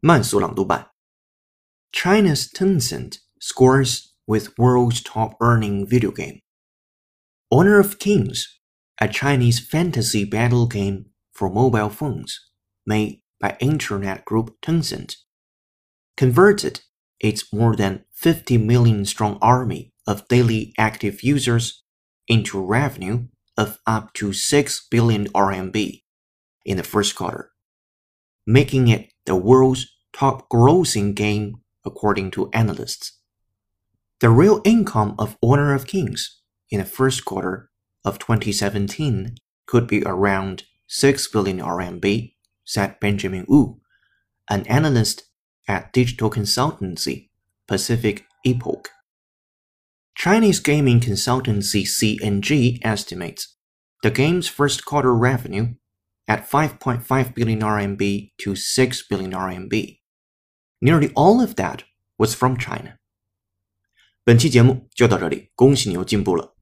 慢速朗读版。China's Tencent scores with world's top earning video game. Honor of Kings, a Chinese fantasy battle game for mobile phones made by internet group Tencent, converted its more than 50 million strong army of daily active users into revenue of up to 6 billion RMB in the first quarter, making it the world's top grossing game according to analysts. The real income of Honor of Kings in the first quarter of 2017 could be around 6 billion RMB, said Benjamin Wu, an analyst at digital consultancy Pacific Epoch. Chinese gaming consultancy CNG estimates the game's first quarter revenue at 5.5 billion RMB to 6 billion RMB. Nearly all of that was from China. 本期节目就到这里，恭喜你又进步了。